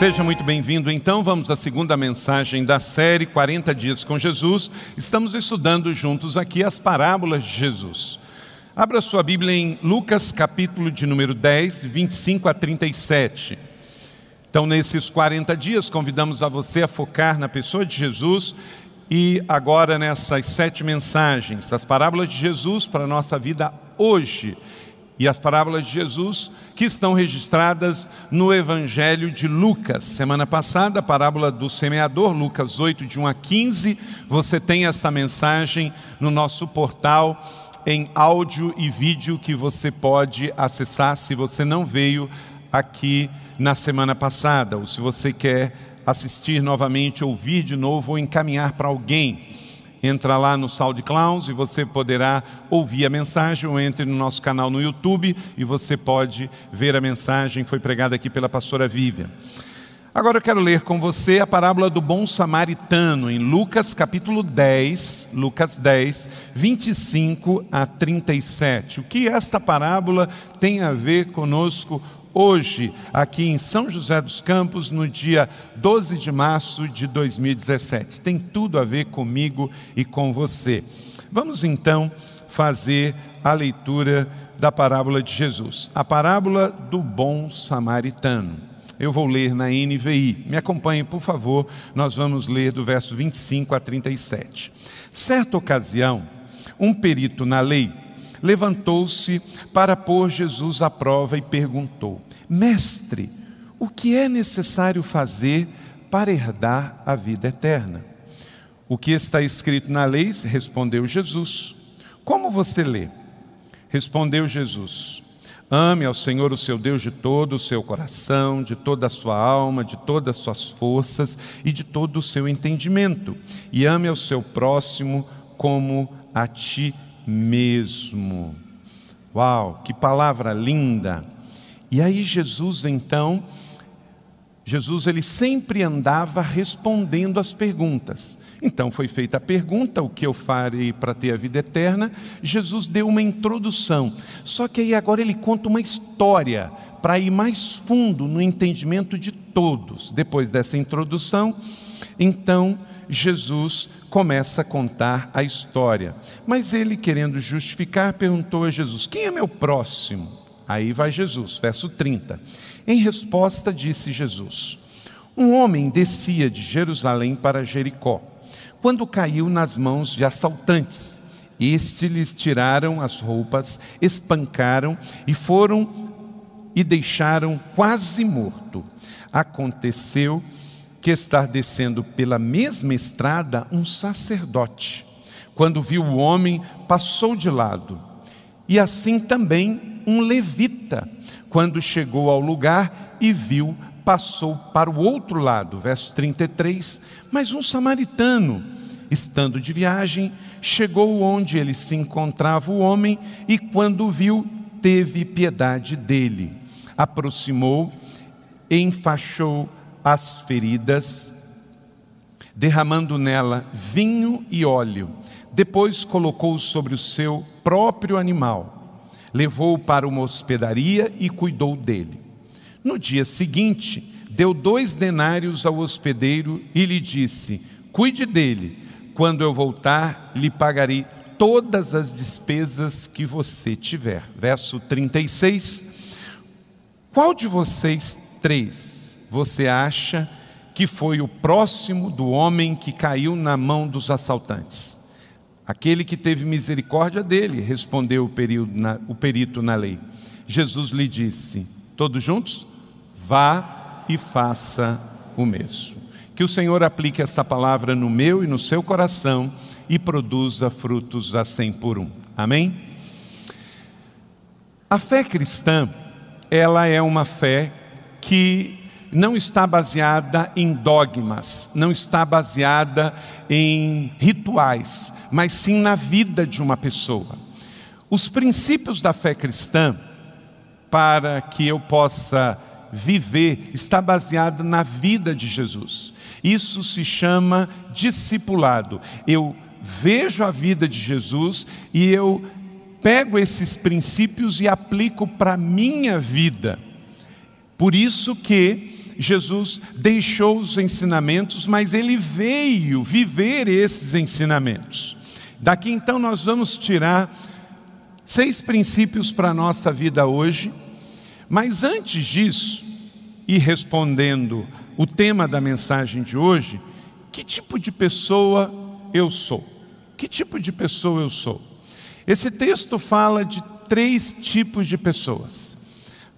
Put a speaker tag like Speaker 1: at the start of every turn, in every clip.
Speaker 1: Seja muito bem-vindo. Então, vamos à segunda mensagem da série 40 Dias com Jesus. Estamos estudando juntos aqui as parábolas de Jesus. Abra sua Bíblia em Lucas, capítulo de número 10, 25 a 37. Então, nesses 40 dias, convidamos a você a focar na pessoa de Jesus e agora nessas sete mensagens, as parábolas de Jesus para a nossa vida hoje e as parábolas de Jesus que estão registradas no Evangelho de Lucas. Semana passada, a parábola do semeador, Lucas 8, de 1 a 15. Você tem essa mensagem no nosso portal em áudio e vídeo que você pode acessar se você não veio aqui na semana passada, ou se você quer assistir novamente, ouvir de novo ou encaminhar para alguém. Entra lá no SoundCloud e você poderá ouvir a mensagem ou entre no nosso canal no YouTube e você pode ver a mensagem, foi pregada aqui pela pastora Vivian. Agora eu quero ler com você a parábola do bom samaritano em Lucas capítulo 10, Lucas 10, 25 a 37. O que esta parábola tem a ver conosco hoje, aqui em São José dos Campos, no dia 12 de março de 2017. Tem tudo a ver comigo e com você. Vamos então fazer a leitura da parábola de Jesus, a parábola do bom samaritano. Eu vou ler na NVI. Me acompanhe, por favor. Nós vamos ler do verso 25 a 37. Certa ocasião, um perito na lei levantou-se para pôr Jesus à prova e perguntou: Mestre, o que é necessário fazer para herdar a vida eterna? O que está escrito na lei? Respondeu Jesus. Como você lê? Respondeu Jesus. Ame ao Senhor o seu Deus de todo o seu coração, de toda a sua alma, de todas as suas forças e de todo o seu entendimento. E ame ao seu próximo como a ti mesmo. Uau, que palavra linda! E aí Jesus então, Jesus ele sempre andava respondendo as perguntas. Então foi feita a pergunta: o que eu farei para ter a vida eterna? Jesus deu uma introdução. Só que aí agora ele conta uma história para ir mais fundo no entendimento de todos. Depois dessa introdução, então Jesus começa a contar a história. Mas ele, querendo justificar, perguntou a Jesus: Quem é meu próximo? Aí vai Jesus, verso 30. Em resposta, disse Jesus: Um homem descia de Jerusalém para Jericó, quando caiu nas mãos de assaltantes. Estes lhes tiraram as roupas, espancaram e foram e deixaram quase morto. Aconteceu que estar descendo pela mesma estrada um sacerdote. Quando viu o homem, passou de lado. E assim também um levita, quando chegou ao lugar e viu, passou para o outro lado. Verso 33. Mas um samaritano, estando de viagem, chegou onde ele se encontrava o homem e, quando viu, teve piedade dele. Aproximou, enfaixou as feridas, derramando nela vinho e óleo. Depois colocou sobre o seu próprio animal, levou-o para uma hospedaria e cuidou dele. No dia seguinte, deu dois denários ao hospedeiro e lhe disse: Cuide dele, quando eu voltar, lhe pagarei todas as despesas que você tiver. Verso 36. Qual de vocês três você acha que foi o próximo do homem que caiu na mão dos assaltantes? Aquele que teve misericórdia dele, respondeu o, na, o perito na lei. Jesus lhe disse: Todos juntos? Vá e faça o mesmo. Que o Senhor aplique essa palavra no meu e no seu coração e produza frutos a cem por um. Amém? A fé cristã, ela é uma fé que não está baseada em dogmas, não está baseada em rituais, mas sim na vida de uma pessoa. Os princípios da fé cristã, para que eu possa viver, está baseado na vida de Jesus. Isso se chama discipulado. Eu vejo a vida de Jesus e eu pego esses princípios e aplico para a minha vida. Por isso que Jesus deixou os ensinamentos, mas ele veio viver esses ensinamentos. Daqui então nós vamos tirar seis princípios para a nossa vida hoje, mas antes disso, e respondendo o tema da mensagem de hoje, que tipo de pessoa eu sou? Que tipo de pessoa eu sou? Esse texto fala de três tipos de pessoas.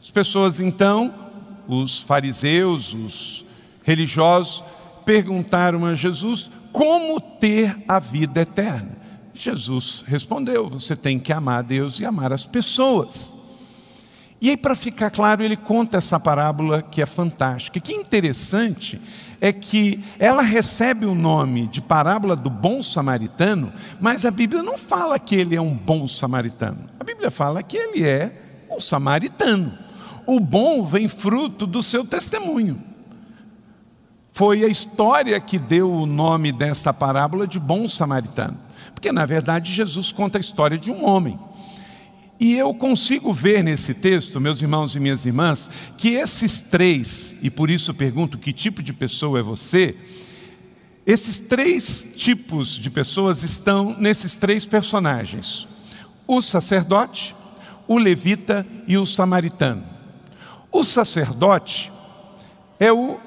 Speaker 1: As pessoas, então, os fariseus, os religiosos, perguntaram a Jesus como ter a vida eterna. Jesus respondeu: você tem que amar Deus e amar as pessoas. E aí, para ficar claro, ele conta essa parábola que é fantástica. Que interessante é que ela recebe o nome de parábola do bom samaritano, mas a Bíblia não fala que ele é um bom samaritano. A Bíblia fala que ele é um samaritano. O bom vem fruto do seu testemunho. Foi a história que deu o nome dessa parábola de bom samaritano. Porque, na verdade, Jesus conta a história de um homem e eu consigo ver nesse texto, meus irmãos e minhas irmãs, que esses três, e por isso pergunto que tipo de pessoa é você, esses três tipos de pessoas estão nesses três personagens: o sacerdote, o levita e o samaritano. O sacerdote é o,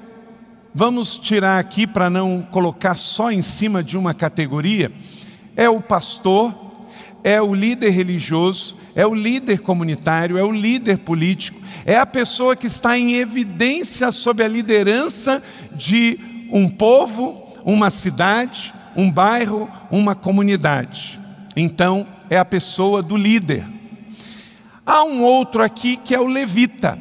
Speaker 1: vamos tirar aqui para não colocar só em cima de uma categoria, é o pastor, é o líder religioso é o líder comunitário, é o líder político, é a pessoa que está em evidência sob a liderança de um povo, uma cidade, um bairro, uma comunidade. Então, é a pessoa do líder. Há um outro aqui que é o levita.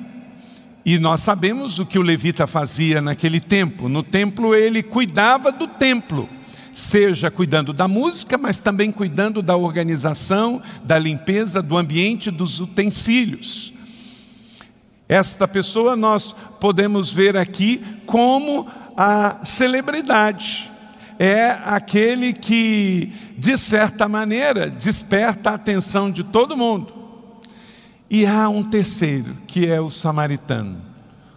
Speaker 1: E nós sabemos o que o levita fazia naquele tempo. No templo, ele cuidava do templo seja cuidando da música, mas também cuidando da organização, da limpeza, do ambiente, dos utensílios. Esta pessoa nós podemos ver aqui como a celebridade. É aquele que, de certa maneira, desperta a atenção de todo mundo. E há um terceiro, que é o samaritano.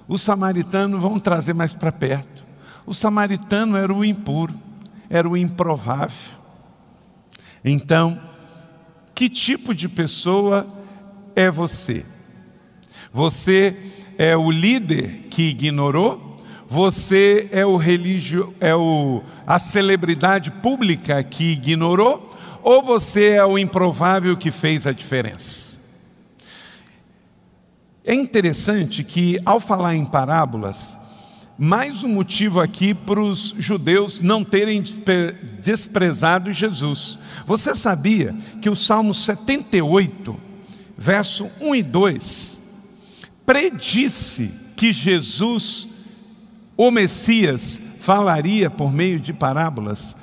Speaker 1: O samaritano, vamos trazer mais para perto. O samaritano era o impuro era o improvável. Então, que tipo de pessoa é você? Você é o líder que ignorou? Você é o religio, é o, a celebridade pública que ignorou? Ou você é o improvável que fez a diferença? É interessante que, ao falar em parábolas, mais um motivo aqui para os judeus não terem desprezado Jesus. Você sabia que o Salmo 78, verso 1 e 2, predisse que Jesus, o Messias, falaria por meio de parábolas?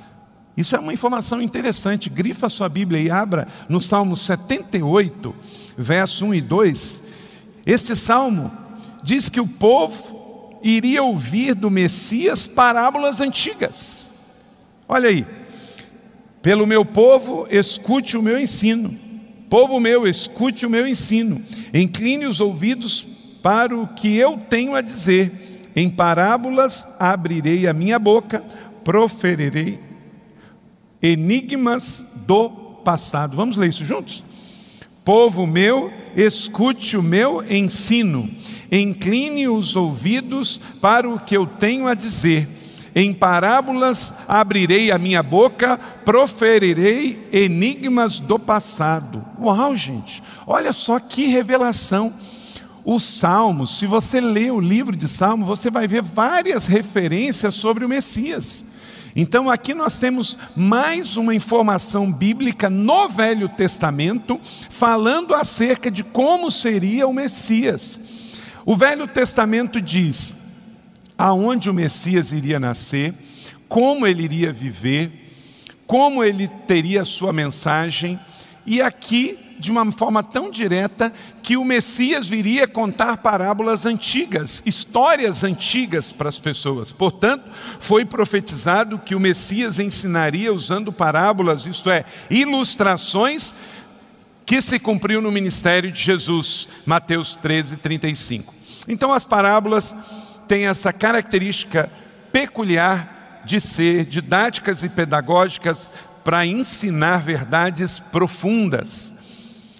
Speaker 1: Isso é uma informação interessante. Grifa sua Bíblia e abra no Salmo 78, verso 1 e 2. Este salmo diz que o povo iria ouvir do Messias parábolas antigas. Olha aí. Pelo meu povo, escute o meu ensino. Povo meu, escute o meu ensino. Incline os ouvidos para o que eu tenho a dizer. Em parábolas abrirei a minha boca, proferirei enigmas do passado. Vamos ler isso juntos? Povo meu, escute o meu ensino incline os ouvidos para o que eu tenho a dizer. Em parábolas abrirei a minha boca, proferirei enigmas do passado. Uau, gente, olha só que revelação. Os Salmos, se você ler o livro de Salmos, você vai ver várias referências sobre o Messias. Então aqui nós temos mais uma informação bíblica no Velho Testamento, falando acerca de como seria o Messias. O Velho Testamento diz aonde o Messias iria nascer, como ele iria viver, como ele teria a sua mensagem, e aqui de uma forma tão direta que o Messias viria contar parábolas antigas, histórias antigas para as pessoas. Portanto, foi profetizado que o Messias ensinaria usando parábolas, isto é, ilustrações, que se cumpriu no ministério de Jesus, Mateus 13, 35. Então, as parábolas têm essa característica peculiar de ser didáticas e pedagógicas para ensinar verdades profundas.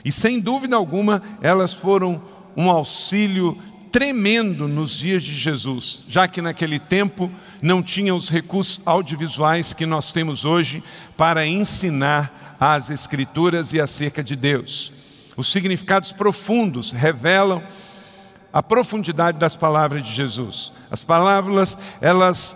Speaker 1: E sem dúvida alguma, elas foram um auxílio tremendo nos dias de Jesus, já que naquele tempo não tinha os recursos audiovisuais que nós temos hoje para ensinar as Escrituras e acerca de Deus. Os significados profundos revelam a profundidade das palavras de Jesus. As palavras, elas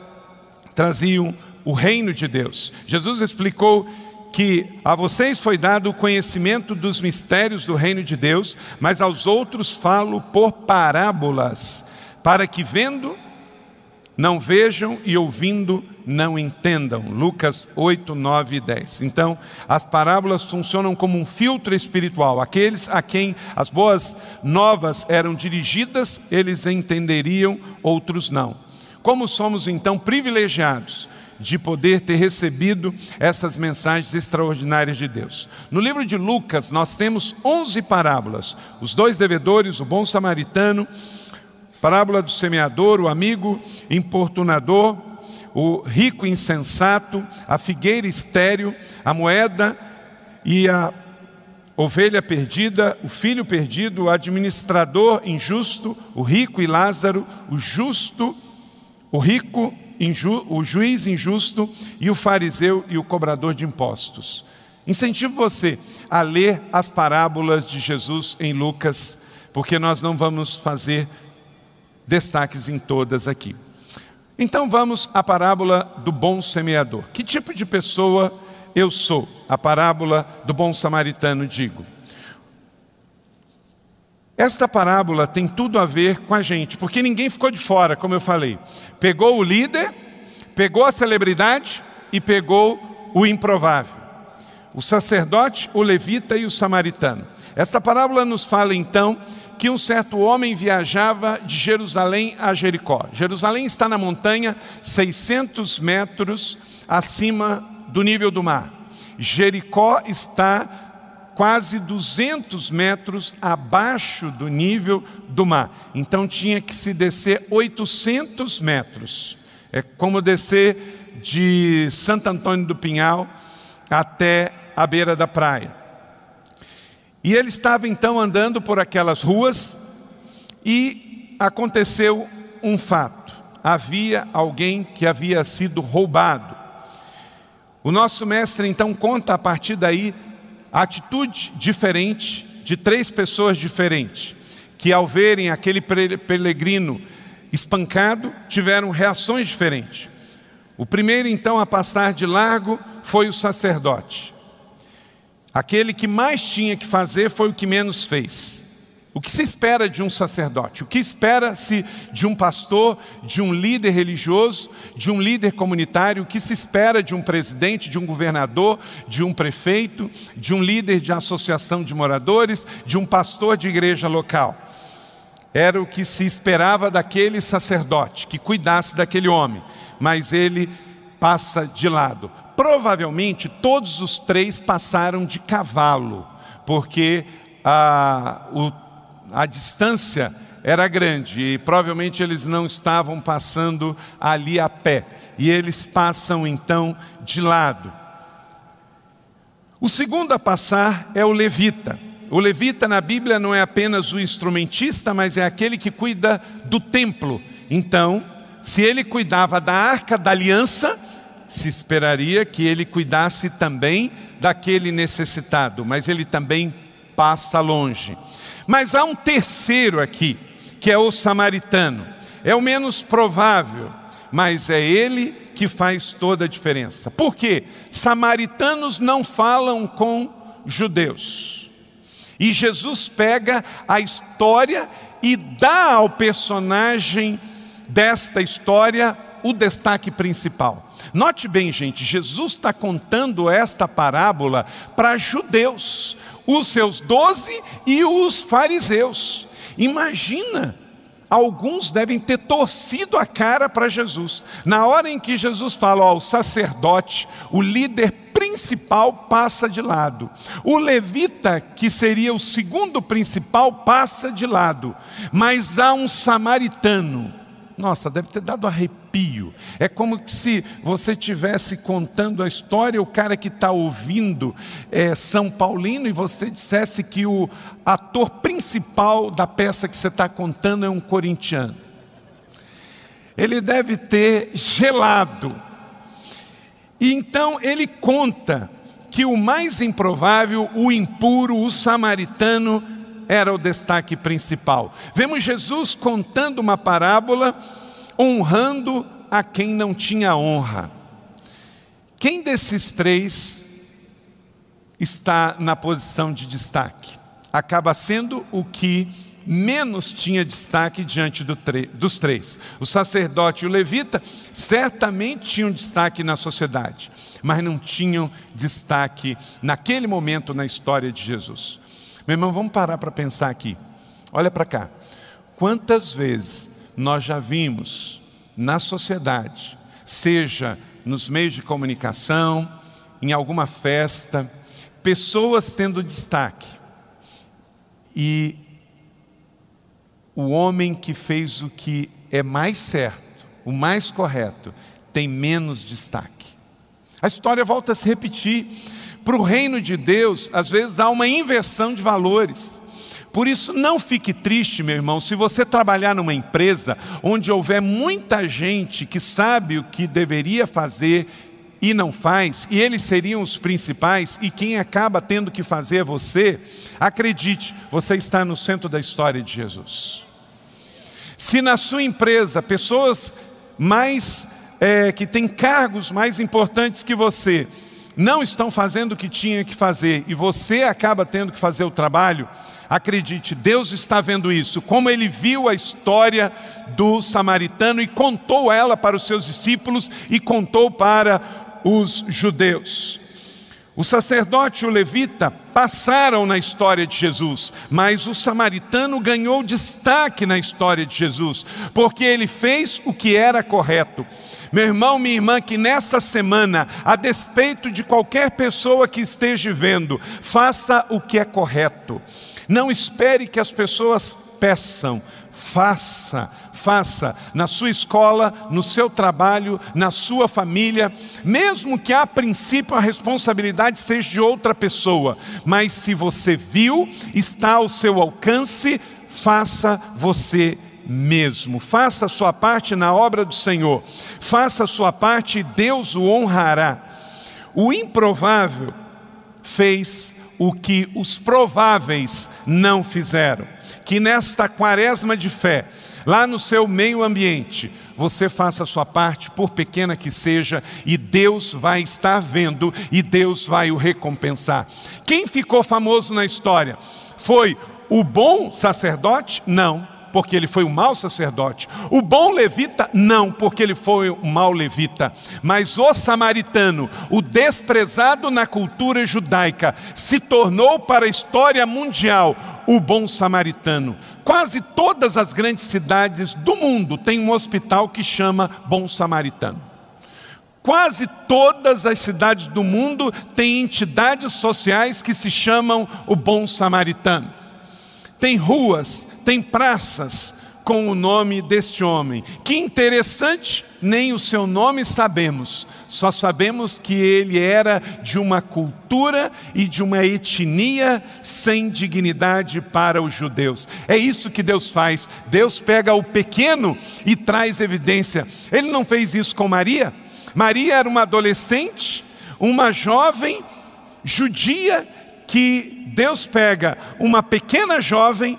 Speaker 1: traziam o reino de Deus. Jesus explicou que a vocês foi dado o conhecimento dos mistérios do reino de Deus, mas aos outros falo por parábolas, para que vendo não vejam e ouvindo não entendam. Lucas 8, 9 e 10. Então, as parábolas funcionam como um filtro espiritual. Aqueles a quem as boas novas eram dirigidas, eles entenderiam, outros não. Como somos então privilegiados de poder ter recebido essas mensagens extraordinárias de Deus. No livro de Lucas, nós temos 11 parábolas: os dois devedores, o bom samaritano, parábola do semeador, o amigo importunador, o rico insensato, a figueira estéril, a moeda e a ovelha perdida, o filho perdido, o administrador injusto, o rico e Lázaro, o justo, o rico inju, o juiz injusto e o fariseu e o cobrador de impostos. Incentivo você a ler as parábolas de Jesus em Lucas, porque nós não vamos fazer destaques em todas aqui. Então vamos à parábola do bom semeador. Que tipo de pessoa eu sou? A parábola do bom samaritano, digo. Esta parábola tem tudo a ver com a gente, porque ninguém ficou de fora, como eu falei. Pegou o líder, pegou a celebridade e pegou o improvável. O sacerdote, o levita e o samaritano. Esta parábola nos fala então que um certo homem viajava de Jerusalém a Jericó. Jerusalém está na montanha, 600 metros acima do nível do mar. Jericó está quase 200 metros abaixo do nível do mar. Então tinha que se descer 800 metros. É como descer de Santo Antônio do Pinhal até a beira da praia. E ele estava então andando por aquelas ruas e aconteceu um fato. Havia alguém que havia sido roubado. O nosso mestre então conta a partir daí atitude diferente de três pessoas diferentes, que ao verem aquele peregrino espancado, tiveram reações diferentes. O primeiro, então, a passar de largo foi o sacerdote. Aquele que mais tinha que fazer foi o que menos fez. O que se espera de um sacerdote? O que espera-se de um pastor, de um líder religioso, de um líder comunitário? O que se espera de um presidente, de um governador, de um prefeito, de um líder de associação de moradores, de um pastor de igreja local? Era o que se esperava daquele sacerdote que cuidasse daquele homem, mas ele passa de lado. Provavelmente todos os três passaram de cavalo, porque ah, o a distância era grande e provavelmente eles não estavam passando ali a pé. E eles passam então de lado. O segundo a passar é o levita. O levita na Bíblia não é apenas o instrumentista, mas é aquele que cuida do templo. Então, se ele cuidava da arca da aliança, se esperaria que ele cuidasse também daquele necessitado, mas ele também passa longe. Mas há um terceiro aqui, que é o samaritano. É o menos provável, mas é ele que faz toda a diferença. Por quê? Samaritanos não falam com judeus. E Jesus pega a história e dá ao personagem desta história o destaque principal. Note bem, gente, Jesus está contando esta parábola para judeus, os seus doze e os fariseus. Imagina, alguns devem ter torcido a cara para Jesus. Na hora em que Jesus fala, ó, o sacerdote, o líder principal passa de lado. O levita, que seria o segundo principal, passa de lado. Mas há um samaritano nossa, deve ter dado arrepio. É como se você estivesse contando a história, o cara que está ouvindo é São Paulino e você dissesse que o ator principal da peça que você está contando é um corintiano. Ele deve ter gelado. E então ele conta que o mais improvável, o impuro, o samaritano, era o destaque principal. Vemos Jesus contando uma parábola, honrando a quem não tinha honra. Quem desses três está na posição de destaque? Acaba sendo o que menos tinha destaque diante do dos três. O sacerdote e o levita certamente tinham destaque na sociedade, mas não tinham destaque naquele momento na história de Jesus. Meu irmão, vamos parar para pensar aqui. Olha para cá. Quantas vezes nós já vimos na sociedade, seja nos meios de comunicação, em alguma festa, pessoas tendo destaque. E o homem que fez o que é mais certo, o mais correto, tem menos destaque. A história volta a se repetir. Para o reino de Deus, às vezes há uma inversão de valores. Por isso, não fique triste, meu irmão, se você trabalhar numa empresa onde houver muita gente que sabe o que deveria fazer e não faz, e eles seriam os principais, e quem acaba tendo que fazer é você, acredite, você está no centro da história de Jesus. Se na sua empresa pessoas mais é, que têm cargos mais importantes que você não estão fazendo o que tinha que fazer e você acaba tendo que fazer o trabalho, acredite, Deus está vendo isso. Como ele viu a história do samaritano e contou ela para os seus discípulos e contou para os judeus. O sacerdote e o levita passaram na história de Jesus, mas o samaritano ganhou destaque na história de Jesus, porque ele fez o que era correto. Meu irmão, minha irmã, que nessa semana, a despeito de qualquer pessoa que esteja vendo, faça o que é correto. Não espere que as pessoas peçam, faça faça na sua escola, no seu trabalho, na sua família, mesmo que a princípio a responsabilidade seja de outra pessoa, mas se você viu, está ao seu alcance, faça você mesmo. Faça a sua parte na obra do Senhor. Faça a sua parte e Deus o honrará. O improvável fez o que os prováveis não fizeram. Que nesta quaresma de fé, lá no seu meio ambiente, você faça a sua parte, por pequena que seja, e Deus vai estar vendo e Deus vai o recompensar. Quem ficou famoso na história? Foi o bom sacerdote? Não porque ele foi um mau sacerdote. O bom levita, não, porque ele foi um mau levita. Mas o samaritano, o desprezado na cultura judaica, se tornou para a história mundial o bom samaritano. Quase todas as grandes cidades do mundo têm um hospital que chama Bom Samaritano. Quase todas as cidades do mundo têm entidades sociais que se chamam o Bom Samaritano tem ruas, tem praças com o nome deste homem. Que interessante, nem o seu nome sabemos, só sabemos que ele era de uma cultura e de uma etnia sem dignidade para os judeus. É isso que Deus faz. Deus pega o pequeno e traz evidência. Ele não fez isso com Maria. Maria era uma adolescente, uma jovem judia que Deus pega uma pequena jovem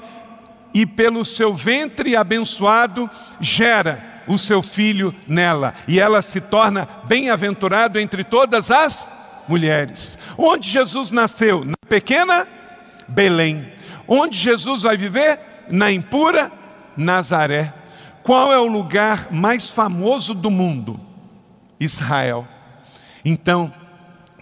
Speaker 1: e pelo seu ventre abençoado gera o seu filho nela, e ela se torna bem-aventurado entre todas as mulheres. Onde Jesus nasceu? Na pequena Belém. Onde Jesus vai viver? Na impura Nazaré. Qual é o lugar mais famoso do mundo? Israel. Então,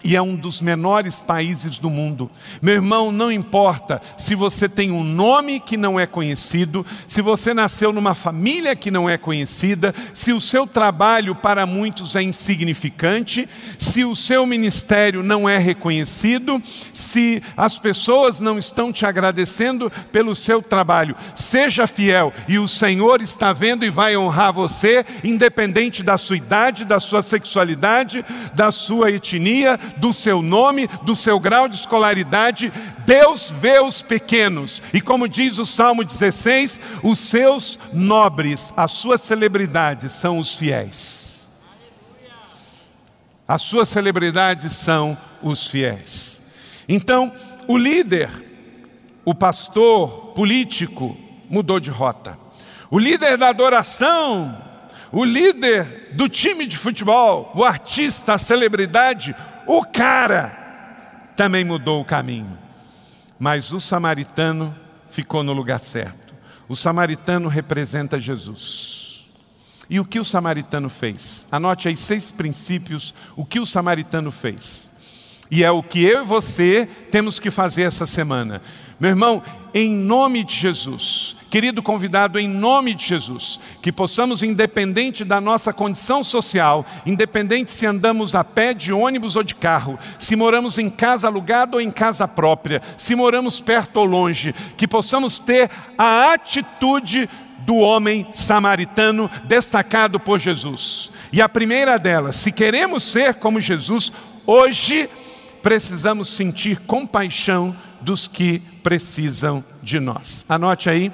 Speaker 1: e é um dos menores países do mundo. Meu irmão, não importa se você tem um nome que não é conhecido, se você nasceu numa família que não é conhecida, se o seu trabalho para muitos é insignificante, se o seu ministério não é reconhecido, se as pessoas não estão te agradecendo pelo seu trabalho. Seja fiel e o Senhor está vendo e vai honrar você, independente da sua idade, da sua sexualidade, da sua etnia do seu nome, do seu grau de escolaridade, Deus vê os pequenos. E como diz o Salmo 16, os seus nobres, as suas celebridades são os fiéis. As suas celebridades são os fiéis. Então, o líder, o pastor político, mudou de rota. O líder da adoração, o líder do time de futebol, o artista, a celebridade, o cara também mudou o caminho, mas o samaritano ficou no lugar certo. O samaritano representa Jesus. E o que o samaritano fez? Anote aí seis princípios, o que o samaritano fez. E é o que eu e você temos que fazer essa semana. Meu irmão, em nome de Jesus, querido convidado, em nome de Jesus, que possamos, independente da nossa condição social, independente se andamos a pé, de ônibus ou de carro, se moramos em casa alugada ou em casa própria, se moramos perto ou longe, que possamos ter a atitude do homem samaritano destacado por Jesus. E a primeira delas, se queremos ser como Jesus, hoje precisamos sentir compaixão dos que precisam de nós. Anote aí.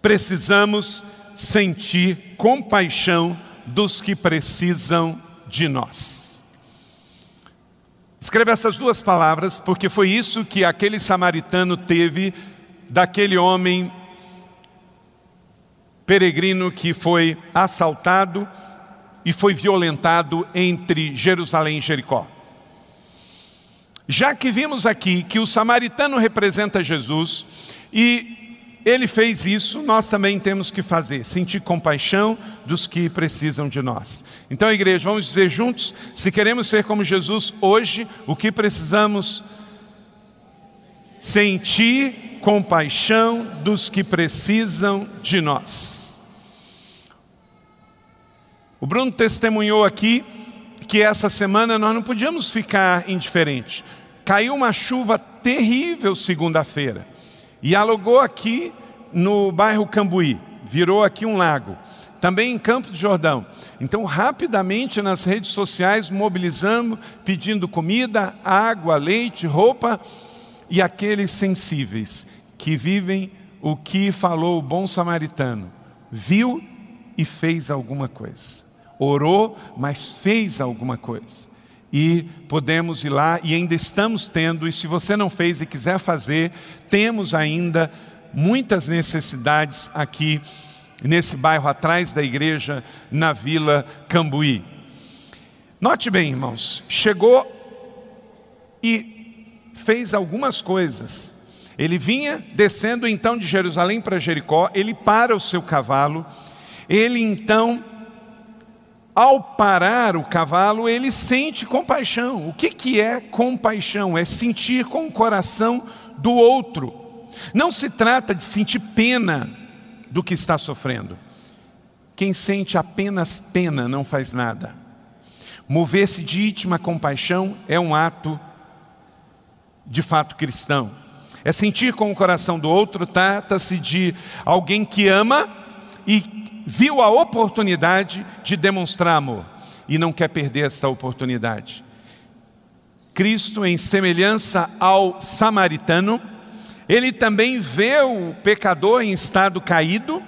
Speaker 1: Precisamos sentir compaixão dos que precisam de nós. Escreva essas duas palavras, porque foi isso que aquele samaritano teve daquele homem peregrino que foi assaltado e foi violentado entre Jerusalém e Jericó. Já que vimos aqui que o samaritano representa Jesus e ele fez isso, nós também temos que fazer, sentir compaixão dos que precisam de nós. Então, igreja, vamos dizer juntos: se queremos ser como Jesus hoje, o que precisamos? Sentir compaixão dos que precisam de nós. O Bruno testemunhou aqui que essa semana nós não podíamos ficar indiferentes. Caiu uma chuva terrível segunda-feira e alugou aqui no bairro Cambuí, virou aqui um lago. Também em Campo de Jordão. Então, rapidamente nas redes sociais, mobilizamos, pedindo comida, água, leite, roupa, e aqueles sensíveis que vivem o que falou o bom samaritano, viu e fez alguma coisa. Orou, mas fez alguma coisa e podemos ir lá e ainda estamos tendo, e se você não fez e quiser fazer, temos ainda muitas necessidades aqui nesse bairro atrás da igreja, na Vila Cambuí. Note bem, irmãos, chegou e fez algumas coisas. Ele vinha descendo então de Jerusalém para Jericó, ele para o seu cavalo, ele então ao parar o cavalo, ele sente compaixão. O que, que é compaixão? É sentir com o coração do outro. Não se trata de sentir pena do que está sofrendo. Quem sente apenas pena não faz nada. Mover-se de íntima compaixão é um ato de fato cristão. É sentir com o coração do outro, trata-se de alguém que ama e viu a oportunidade de demonstrar amor e não quer perder essa oportunidade. Cristo, em semelhança ao samaritano, ele também vê o pecador em estado caído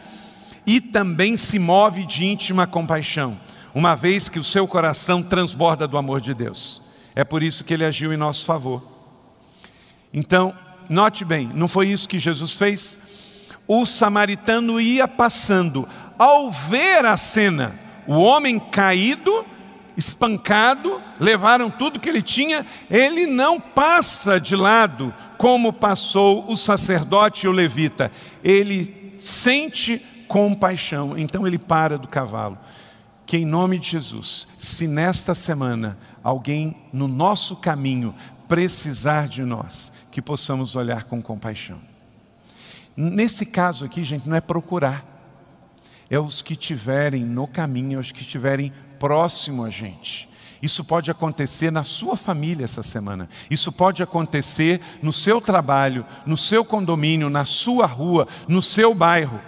Speaker 1: e também se move de íntima compaixão, uma vez que o seu coração transborda do amor de Deus. É por isso que ele agiu em nosso favor. Então, note bem, não foi isso que Jesus fez? O samaritano ia passando ao ver a cena, o homem caído, espancado, levaram tudo que ele tinha, ele não passa de lado como passou o sacerdote e o levita. Ele sente compaixão, então ele para do cavalo. Que em nome de Jesus, se nesta semana alguém no nosso caminho precisar de nós, que possamos olhar com compaixão. Nesse caso aqui, gente, não é procurar, é os que estiverem no caminho, é os que estiverem próximo a gente. Isso pode acontecer na sua família essa semana. Isso pode acontecer no seu trabalho, no seu condomínio, na sua rua, no seu bairro.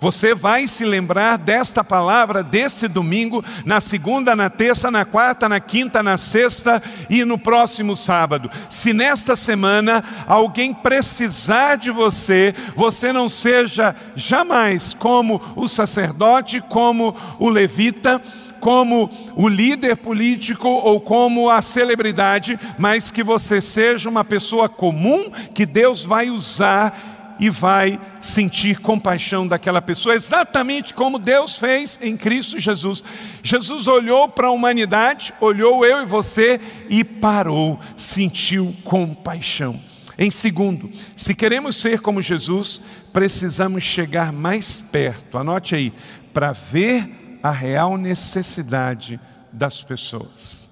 Speaker 1: Você vai se lembrar desta palavra desse domingo, na segunda, na terça, na quarta, na quinta, na sexta e no próximo sábado. Se nesta semana alguém precisar de você, você não seja jamais como o sacerdote, como o levita, como o líder político ou como a celebridade, mas que você seja uma pessoa comum que Deus vai usar e vai sentir compaixão daquela pessoa, exatamente como Deus fez em Cristo Jesus. Jesus olhou para a humanidade, olhou eu e você e parou, sentiu compaixão. Em segundo, se queremos ser como Jesus, precisamos chegar mais perto, anote aí, para ver a real necessidade das pessoas.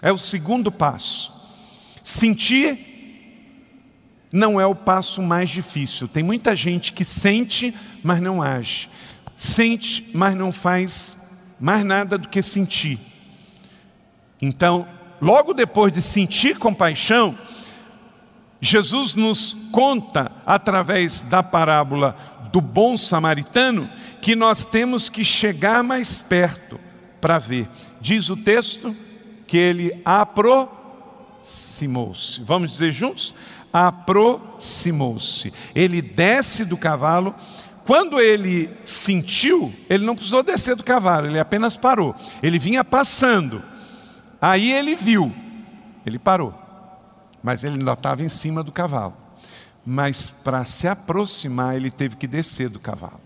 Speaker 1: É o segundo passo. Sentir não é o passo mais difícil. Tem muita gente que sente, mas não age. Sente, mas não faz mais nada do que sentir. Então, logo depois de sentir compaixão, Jesus nos conta, através da parábola do bom samaritano, que nós temos que chegar mais perto para ver. Diz o texto que ele aproximou-se. Vamos dizer juntos? aproximou-se. Ele desce do cavalo. Quando ele sentiu, ele não precisou descer do cavalo, ele apenas parou. Ele vinha passando. Aí ele viu, ele parou. Mas ele ainda estava em cima do cavalo. Mas para se aproximar, ele teve que descer do cavalo.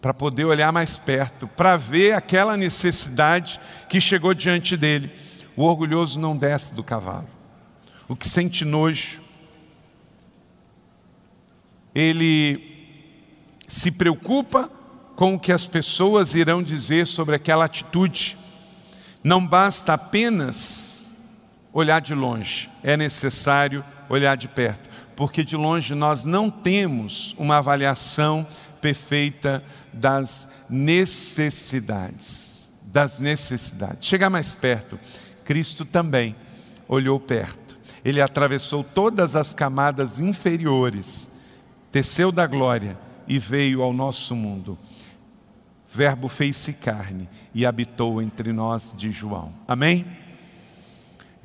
Speaker 1: Para poder olhar mais perto, para ver aquela necessidade que chegou diante dele. O orgulhoso não desce do cavalo. O que sente nojo, ele se preocupa com o que as pessoas irão dizer sobre aquela atitude. Não basta apenas olhar de longe, é necessário olhar de perto, porque de longe nós não temos uma avaliação perfeita das necessidades, das necessidades. Chegar mais perto, Cristo também olhou perto. Ele atravessou todas as camadas inferiores desceu da glória e veio ao nosso mundo. Verbo fez-se carne e habitou entre nós, de João. Amém?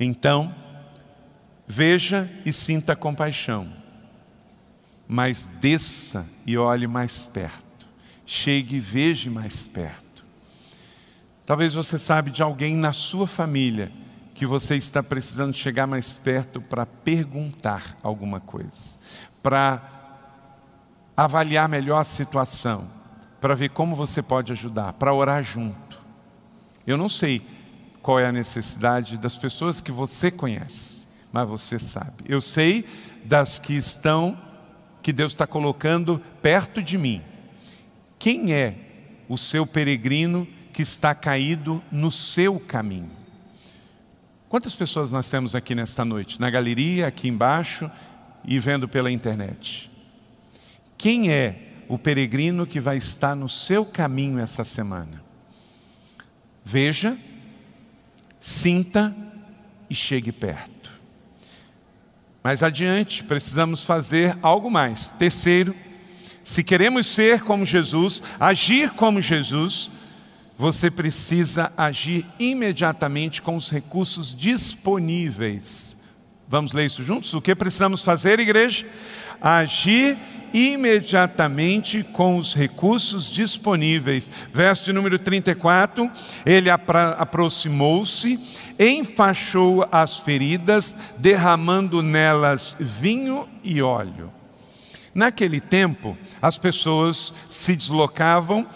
Speaker 1: Então, veja e sinta compaixão, mas desça e olhe mais perto. Chegue e veja mais perto. Talvez você sabe de alguém na sua família que você está precisando chegar mais perto para perguntar alguma coisa, para avaliar melhor a situação, para ver como você pode ajudar, para orar junto. Eu não sei qual é a necessidade das pessoas que você conhece, mas você sabe. Eu sei das que estão, que Deus está colocando perto de mim. Quem é o seu peregrino que está caído no seu caminho? Quantas pessoas nós temos aqui nesta noite? Na galeria, aqui embaixo e vendo pela internet. Quem é o peregrino que vai estar no seu caminho essa semana? Veja, sinta e chegue perto. Mais adiante, precisamos fazer algo mais. Terceiro, se queremos ser como Jesus, agir como Jesus, você precisa agir imediatamente com os recursos disponíveis. Vamos ler isso juntos? O que precisamos fazer, igreja? Agir imediatamente com os recursos disponíveis. Verso de número 34, ele aproximou-se, enfaixou as feridas, derramando nelas vinho e óleo. Naquele tempo, as pessoas se deslocavam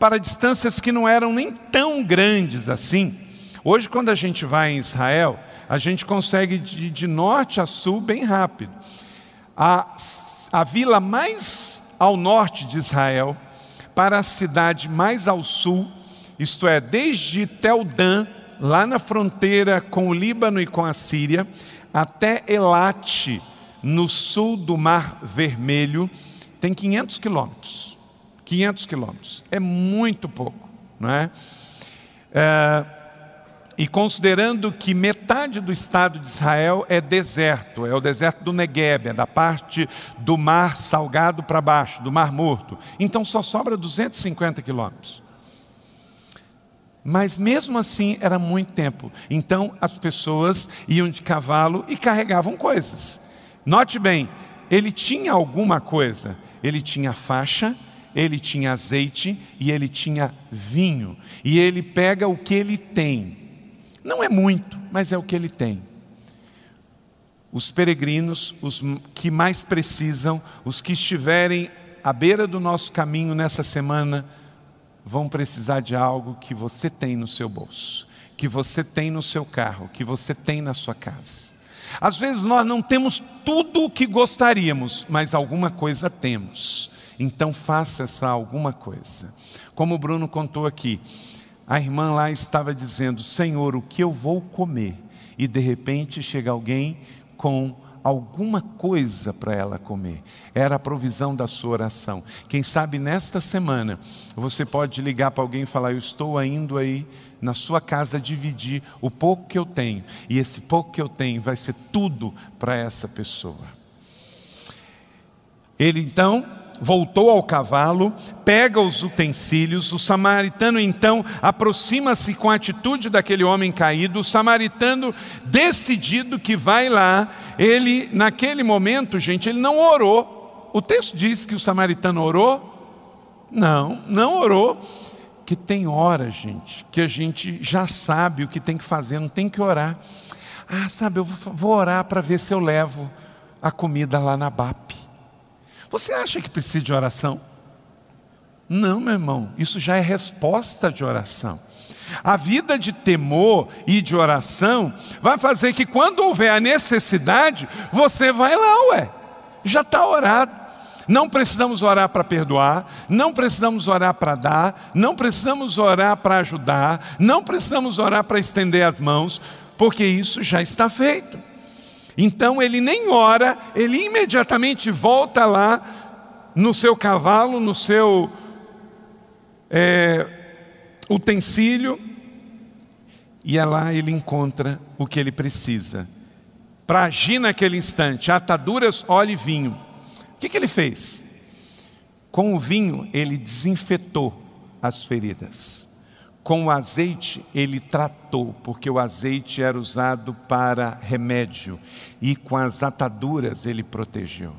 Speaker 1: para distâncias que não eram nem tão grandes assim. Hoje, quando a gente vai em Israel, a gente consegue de, de norte a sul bem rápido. A a vila mais ao norte de Israel, para a cidade mais ao sul, isto é, desde Teldã, lá na fronteira com o Líbano e com a Síria, até Elate, no sul do Mar Vermelho, tem 500 quilômetros. 500 quilômetros. É muito pouco, não é? é? E considerando que metade do estado de Israel é deserto, é o deserto do Negueb, é da parte do mar salgado para baixo, do mar morto. Então só sobra 250 quilômetros. Mas mesmo assim era muito tempo. Então as pessoas iam de cavalo e carregavam coisas. Note bem, ele tinha alguma coisa. Ele tinha faixa, ele tinha azeite e ele tinha vinho. E ele pega o que ele tem. Não é muito, mas é o que ele tem. Os peregrinos, os que mais precisam, os que estiverem à beira do nosso caminho nessa semana, vão precisar de algo que você tem no seu bolso, que você tem no seu carro, que você tem na sua casa. Às vezes nós não temos tudo o que gostaríamos, mas alguma coisa temos. Então faça essa alguma coisa. Como o Bruno contou aqui, a irmã lá estava dizendo: Senhor, o que eu vou comer? E de repente chega alguém com alguma coisa para ela comer. Era a provisão da sua oração. Quem sabe nesta semana você pode ligar para alguém e falar: Eu estou indo aí na sua casa dividir o pouco que eu tenho, e esse pouco que eu tenho vai ser tudo para essa pessoa. Ele então voltou ao cavalo, pega os utensílios, o samaritano então aproxima-se com a atitude daquele homem caído, o samaritano decidido que vai lá, ele naquele momento, gente, ele não orou. O texto diz que o samaritano orou? Não, não orou. Que tem hora, gente, que a gente já sabe o que tem que fazer, não tem que orar. Ah, sabe, eu vou orar para ver se eu levo a comida lá na BAP. Você acha que precisa de oração? Não, meu irmão, isso já é resposta de oração. A vida de temor e de oração vai fazer que quando houver a necessidade, você vai lá, ué, já está orado. Não precisamos orar para perdoar, não precisamos orar para dar, não precisamos orar para ajudar, não precisamos orar para estender as mãos, porque isso já está feito. Então ele nem ora, ele imediatamente volta lá no seu cavalo, no seu é, utensílio, e é lá ele encontra o que ele precisa. Para agir naquele instante, ataduras, óleo e vinho. O que, que ele fez? Com o vinho, ele desinfetou as feridas. Com o azeite ele tratou, porque o azeite era usado para remédio, e com as ataduras ele protegeu.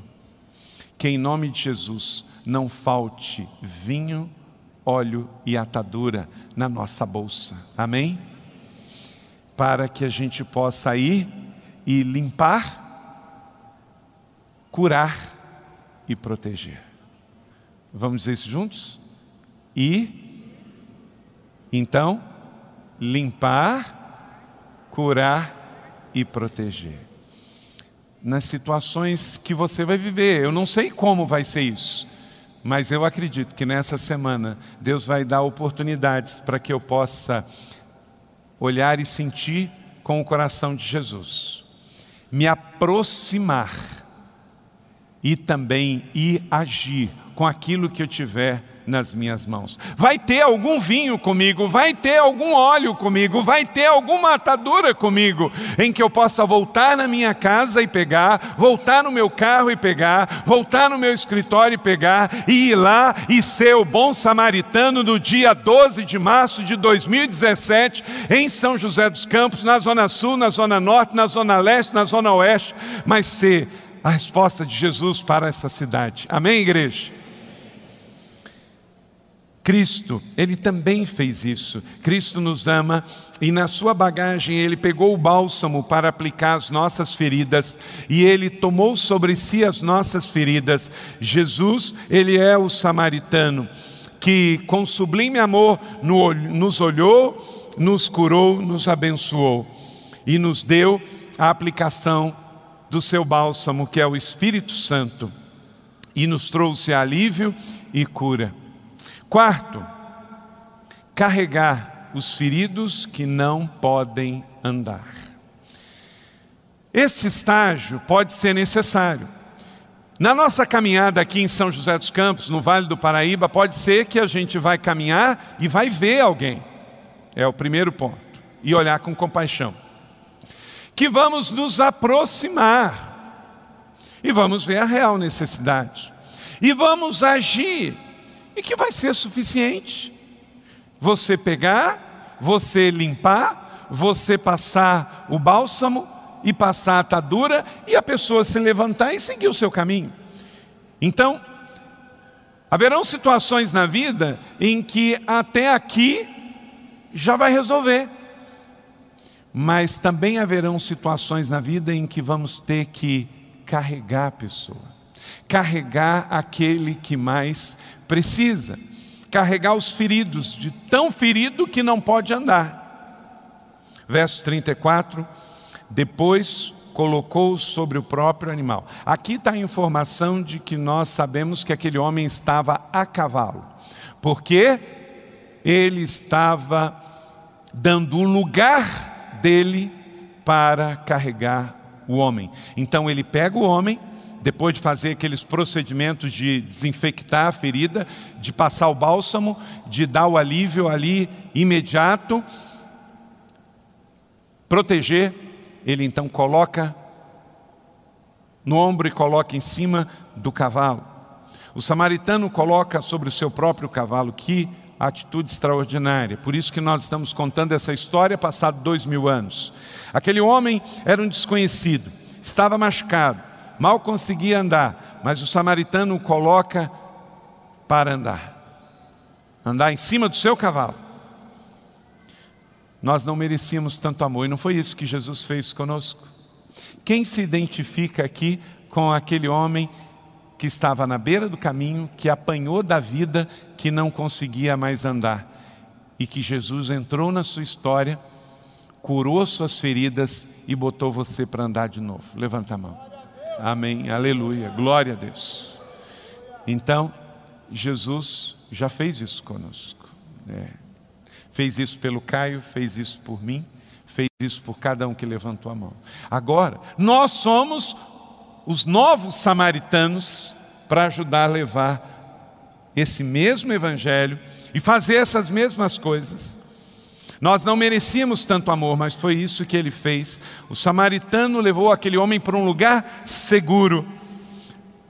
Speaker 1: Que em nome de Jesus não falte vinho, óleo e atadura na nossa bolsa. Amém? Para que a gente possa ir e limpar, curar e proteger. Vamos dizer isso juntos? E então, limpar, curar e proteger. Nas situações que você vai viver, eu não sei como vai ser isso, mas eu acredito que nessa semana Deus vai dar oportunidades para que eu possa olhar e sentir com o coração de Jesus, me aproximar e também ir agir com aquilo que eu tiver nas minhas mãos. Vai ter algum vinho comigo, vai ter algum óleo comigo, vai ter alguma atadura comigo, em que eu possa voltar na minha casa e pegar, voltar no meu carro e pegar, voltar no meu escritório e pegar, e ir lá e ser o bom samaritano no dia 12 de março de 2017, em São José dos Campos, na Zona Sul, na Zona Norte, na Zona Leste, na Zona Oeste, mas ser a resposta de Jesus para essa cidade. Amém, igreja? Cristo, ele também fez isso. Cristo nos ama e na sua bagagem ele pegou o bálsamo para aplicar as nossas feridas e ele tomou sobre si as nossas feridas. Jesus, ele é o samaritano que com sublime amor nos olhou, nos curou, nos abençoou e nos deu a aplicação do seu bálsamo, que é o Espírito Santo. e nos trouxe alívio e cura. Quarto, carregar os feridos que não podem andar. Esse estágio pode ser necessário. Na nossa caminhada aqui em São José dos Campos, no Vale do Paraíba, pode ser que a gente vai caminhar e vai ver alguém. É o primeiro ponto. E olhar com compaixão. Que vamos nos aproximar. E vamos ver a real necessidade. E vamos agir. E que vai ser suficiente. Você pegar, você limpar, você passar o bálsamo e passar a atadura e a pessoa se levantar e seguir o seu caminho. Então, haverão situações na vida em que até aqui já vai resolver. Mas também haverão situações na vida em que vamos ter que carregar a pessoa, carregar aquele que mais precisa, carregar os feridos, de tão ferido que não pode andar. Verso 34 depois colocou sobre o próprio animal. Aqui está a informação de que nós sabemos que aquele homem estava a cavalo, porque ele estava dando o lugar dele para carregar o homem. Então ele pega o homem, depois de fazer aqueles procedimentos de desinfectar a ferida, de passar o bálsamo, de dar o alívio ali imediato, proteger ele então coloca no ombro e coloca em cima do cavalo. O samaritano coloca sobre o seu próprio cavalo. Que atitude extraordinária. Por isso que nós estamos contando essa história passado dois mil anos. Aquele homem era um desconhecido, estava machucado, mal conseguia andar, mas o samaritano o coloca para andar. Andar em cima do seu cavalo. Nós não merecíamos tanto amor, e não foi isso que Jesus fez conosco. Quem se identifica aqui com aquele homem que estava na beira do caminho, que apanhou da vida, que não conseguia mais andar, e que Jesus entrou na sua história, curou suas feridas e botou você para andar de novo? Levanta a mão. Amém, aleluia, glória a Deus. Então, Jesus já fez isso conosco. É. Fez isso pelo Caio, fez isso por mim, fez isso por cada um que levantou a mão. Agora, nós somos os novos samaritanos para ajudar a levar esse mesmo evangelho e fazer essas mesmas coisas. Nós não merecíamos tanto amor, mas foi isso que ele fez. O samaritano levou aquele homem para um lugar seguro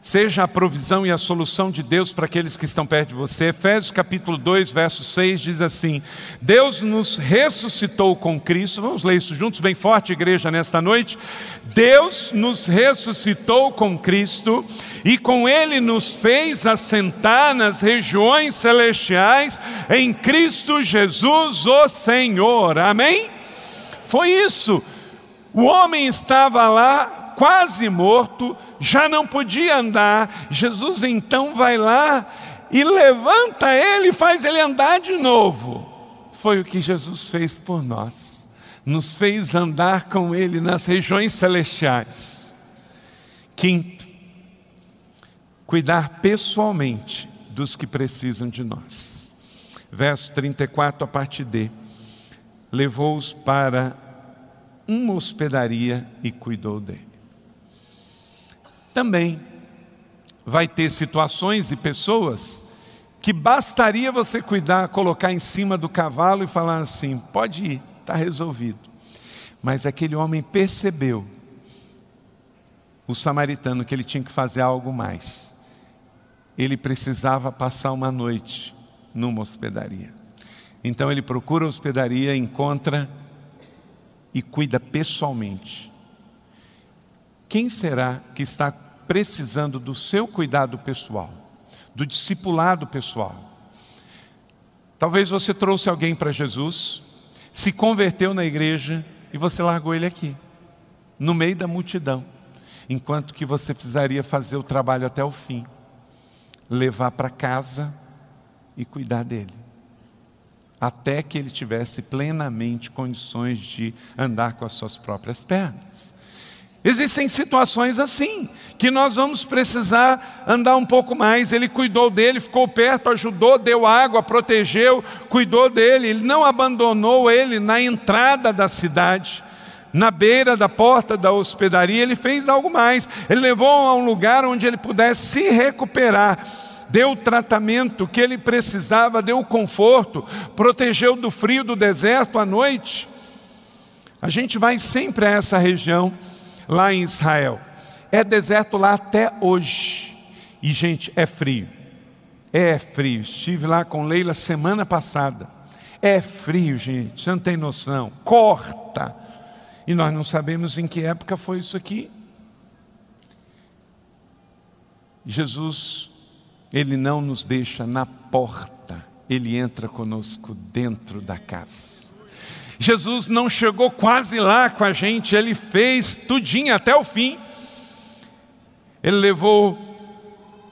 Speaker 1: seja a provisão e a solução de Deus para aqueles que estão perto de você. Efésios capítulo 2, verso 6 diz assim: Deus nos ressuscitou com Cristo. Vamos ler isso juntos, bem forte, igreja, nesta noite. Deus nos ressuscitou com Cristo e com Ele nos fez assentar nas regiões celestiais em Cristo Jesus, o Senhor. Amém? Foi isso. O homem estava lá quase morto, já não podia andar. Jesus então vai lá e levanta ele e faz ele andar de novo. Foi o que Jesus fez por nós. Nos fez andar com ele nas regiões celestiais. Quinto, cuidar pessoalmente dos que precisam de nós. Verso 34 a partir de levou-os para uma hospedaria e cuidou dele também vai ter situações e pessoas que bastaria você cuidar, colocar em cima do cavalo e falar assim: pode ir, está resolvido. Mas aquele homem percebeu, o samaritano, que ele tinha que fazer algo mais. Ele precisava passar uma noite numa hospedaria. Então ele procura a hospedaria, encontra e cuida pessoalmente quem será que está precisando do seu cuidado pessoal, do discipulado pessoal? Talvez você trouxe alguém para Jesus, se converteu na igreja e você largou ele aqui, no meio da multidão, enquanto que você precisaria fazer o trabalho até o fim, levar para casa e cuidar dele, até que ele tivesse plenamente condições de andar com as suas próprias pernas. Existem situações assim, que nós vamos precisar andar um pouco mais. Ele cuidou dele, ficou perto, ajudou, deu água, protegeu, cuidou dele. Ele não abandonou ele na entrada da cidade, na beira da porta da hospedaria. Ele fez algo mais. Ele levou a um lugar onde ele pudesse se recuperar. Deu o tratamento que ele precisava, deu o conforto, protegeu do frio do deserto à noite. A gente vai sempre a essa região lá em Israel. É deserto lá até hoje. E, gente, é frio. É frio. Estive lá com Leila semana passada. É frio, gente. Você não tem noção. Corta. E nós não sabemos em que época foi isso aqui. Jesus, Ele não nos deixa na porta, Ele entra conosco dentro da casa. Jesus não chegou quase lá com a gente, ele fez tudinho até o fim. Ele levou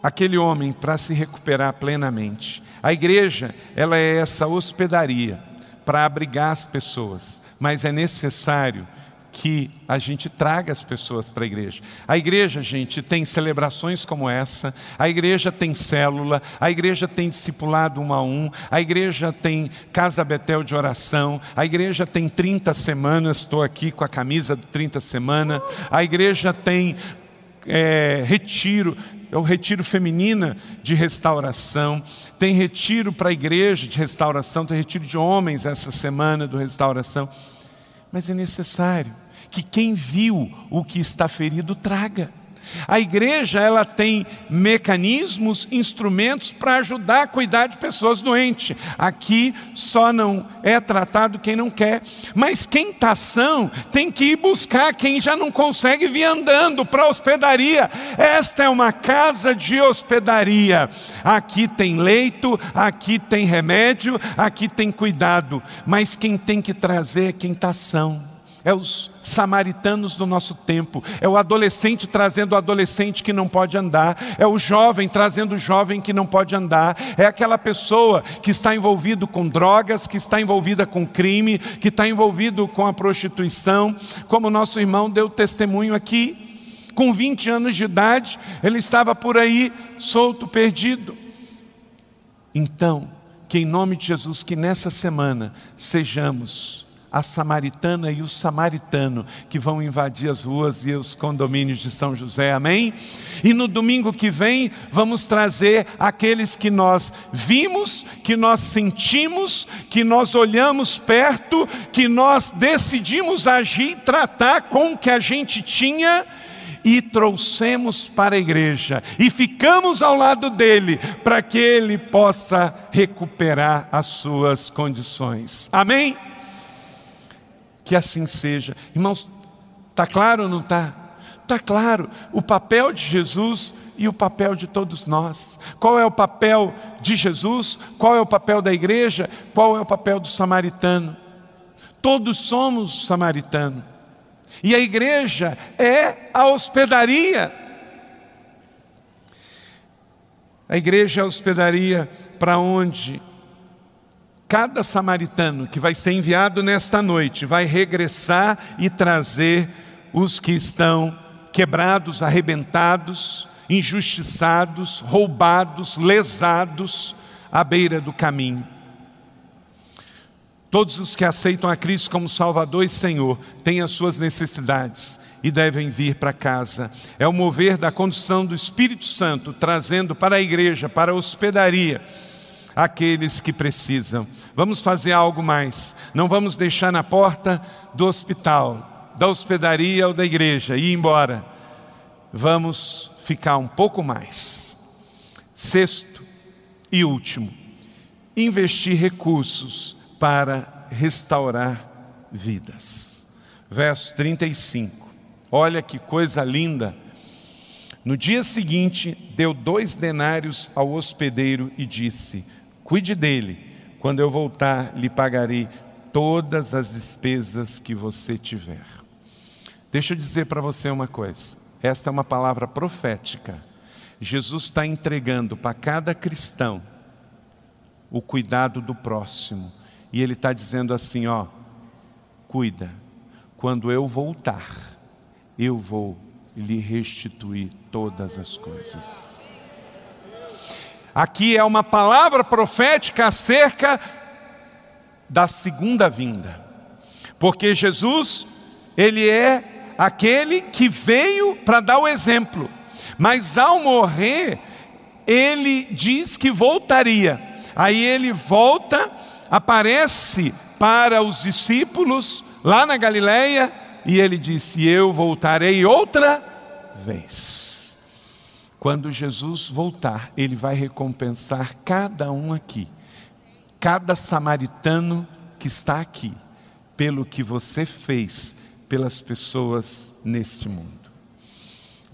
Speaker 1: aquele homem para se recuperar plenamente. A igreja, ela é essa hospedaria para abrigar as pessoas, mas é necessário que a gente traga as pessoas para a igreja. A igreja, gente, tem celebrações como essa, a igreja tem célula, a igreja tem discipulado um a um, a igreja tem casa Betel de oração, a igreja tem 30 semanas, estou aqui com a camisa de 30 semanas, a igreja tem é, retiro, é o retiro feminina de restauração, tem retiro para a igreja de restauração, tem retiro de homens essa semana do restauração. Mas é necessário que quem viu o que está ferido traga. A igreja ela tem mecanismos, instrumentos para ajudar a cuidar de pessoas doentes. Aqui só não é tratado quem não quer, mas quem está são tem que ir buscar quem já não consegue vir andando para a hospedaria. Esta é uma casa de hospedaria. Aqui tem leito, aqui tem remédio, aqui tem cuidado, mas quem tem que trazer é quem está são é os samaritanos do nosso tempo, é o adolescente trazendo o adolescente que não pode andar, é o jovem trazendo o jovem que não pode andar, é aquela pessoa que está envolvido com drogas, que está envolvida com crime, que está envolvido com a prostituição, como nosso irmão deu testemunho aqui. Com 20 anos de idade, ele estava por aí solto, perdido. Então, que em nome de Jesus, que nessa semana sejamos a samaritana e o samaritano que vão invadir as ruas e os condomínios de São José, amém? E no domingo que vem vamos trazer aqueles que nós vimos, que nós sentimos, que nós olhamos perto, que nós decidimos agir tratar com o que a gente tinha e trouxemos para a igreja e ficamos ao lado dele para que ele possa recuperar as suas condições. Amém? Que assim seja. Irmãos, está claro ou não está? Está claro o papel de Jesus e o papel de todos nós. Qual é o papel de Jesus? Qual é o papel da igreja? Qual é o papel do samaritano? Todos somos samaritano. E a igreja é a hospedaria. A igreja é a hospedaria para onde Cada samaritano que vai ser enviado nesta noite vai regressar e trazer os que estão quebrados, arrebentados, injustiçados, roubados, lesados à beira do caminho. Todos os que aceitam a Cristo como Salvador e Senhor têm as suas necessidades e devem vir para casa. É o mover da condição do Espírito Santo, trazendo para a igreja, para a hospedaria, aqueles que precisam. Vamos fazer algo mais. Não vamos deixar na porta do hospital, da hospedaria ou da igreja e ir embora. Vamos ficar um pouco mais. Sexto e último, investir recursos para restaurar vidas. Verso 35. Olha que coisa linda. No dia seguinte, deu dois denários ao hospedeiro e disse: Cuide dele, quando eu voltar, lhe pagarei todas as despesas que você tiver. Deixa eu dizer para você uma coisa: esta é uma palavra profética. Jesus está entregando para cada cristão o cuidado do próximo, e Ele está dizendo assim: ó, cuida, quando eu voltar, eu vou lhe restituir todas as coisas. Aqui é uma palavra profética acerca da segunda vinda. Porque Jesus, ele é aquele que veio para dar o exemplo. Mas ao morrer, ele diz que voltaria. Aí ele volta, aparece para os discípulos lá na Galileia e ele disse: Eu voltarei outra vez. Quando Jesus voltar, ele vai recompensar cada um aqui, cada samaritano que está aqui, pelo que você fez pelas pessoas neste mundo.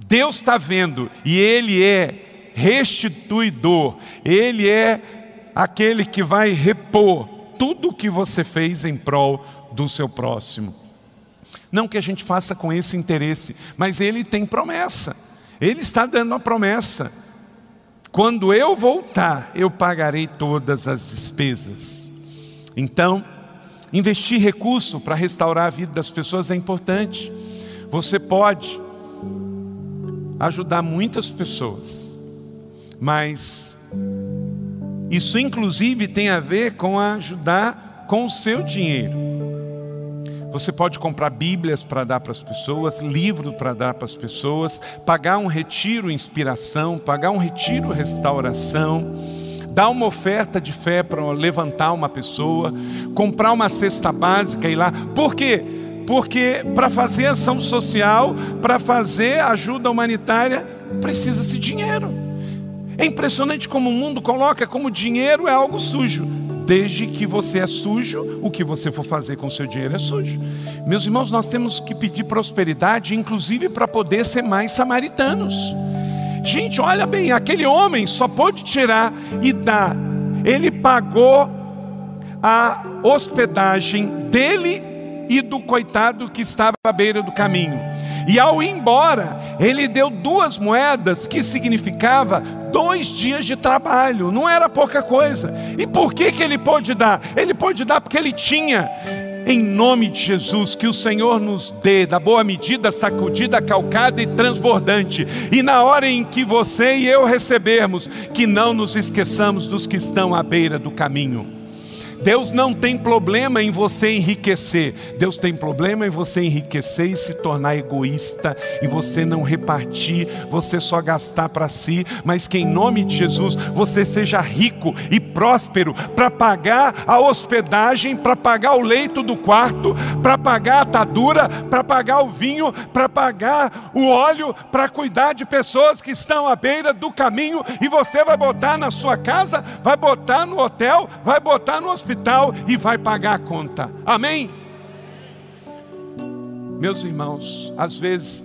Speaker 1: Deus está vendo e Ele é restituidor, Ele é aquele que vai repor tudo o que você fez em prol do seu próximo. Não que a gente faça com esse interesse, mas Ele tem promessa, Ele está dando uma promessa. Quando eu voltar, eu pagarei todas as despesas. Então, investir recurso para restaurar a vida das pessoas é importante. Você pode ajudar muitas pessoas, mas isso inclusive tem a ver com ajudar com o seu dinheiro. Você pode comprar Bíblias para dar para as pessoas, livros para dar para as pessoas, pagar um retiro inspiração, pagar um retiro restauração, dar uma oferta de fé para levantar uma pessoa, comprar uma cesta básica e ir lá. Por quê? Porque para fazer ação social, para fazer ajuda humanitária, precisa-se dinheiro. É impressionante como o mundo coloca como dinheiro é algo sujo. Desde que você é sujo, o que você for fazer com seu dinheiro é sujo. Meus irmãos, nós temos que pedir prosperidade, inclusive para poder ser mais samaritanos. Gente, olha bem, aquele homem só pôde tirar e dar. Ele pagou a hospedagem dele e do coitado que estava à beira do caminho. E ao ir embora, ele deu duas moedas que significava dois dias de trabalho, não era pouca coisa. E por que, que ele pôde dar? Ele pôde dar porque ele tinha. Em nome de Jesus, que o Senhor nos dê da boa medida, sacudida, calcada e transbordante. E na hora em que você e eu recebermos, que não nos esqueçamos dos que estão à beira do caminho. Deus não tem problema em você enriquecer. Deus tem problema em você enriquecer e se tornar egoísta e você não repartir, você só gastar para si, mas que em nome de Jesus você seja rico e próspero para pagar a hospedagem, para pagar o leito do quarto, para pagar a atadura, para pagar o vinho, para pagar o óleo, para cuidar de pessoas que estão à beira do caminho. E você vai botar na sua casa, vai botar no hotel, vai botar no hospital hospital e vai pagar a conta. Amém? Meus irmãos, às vezes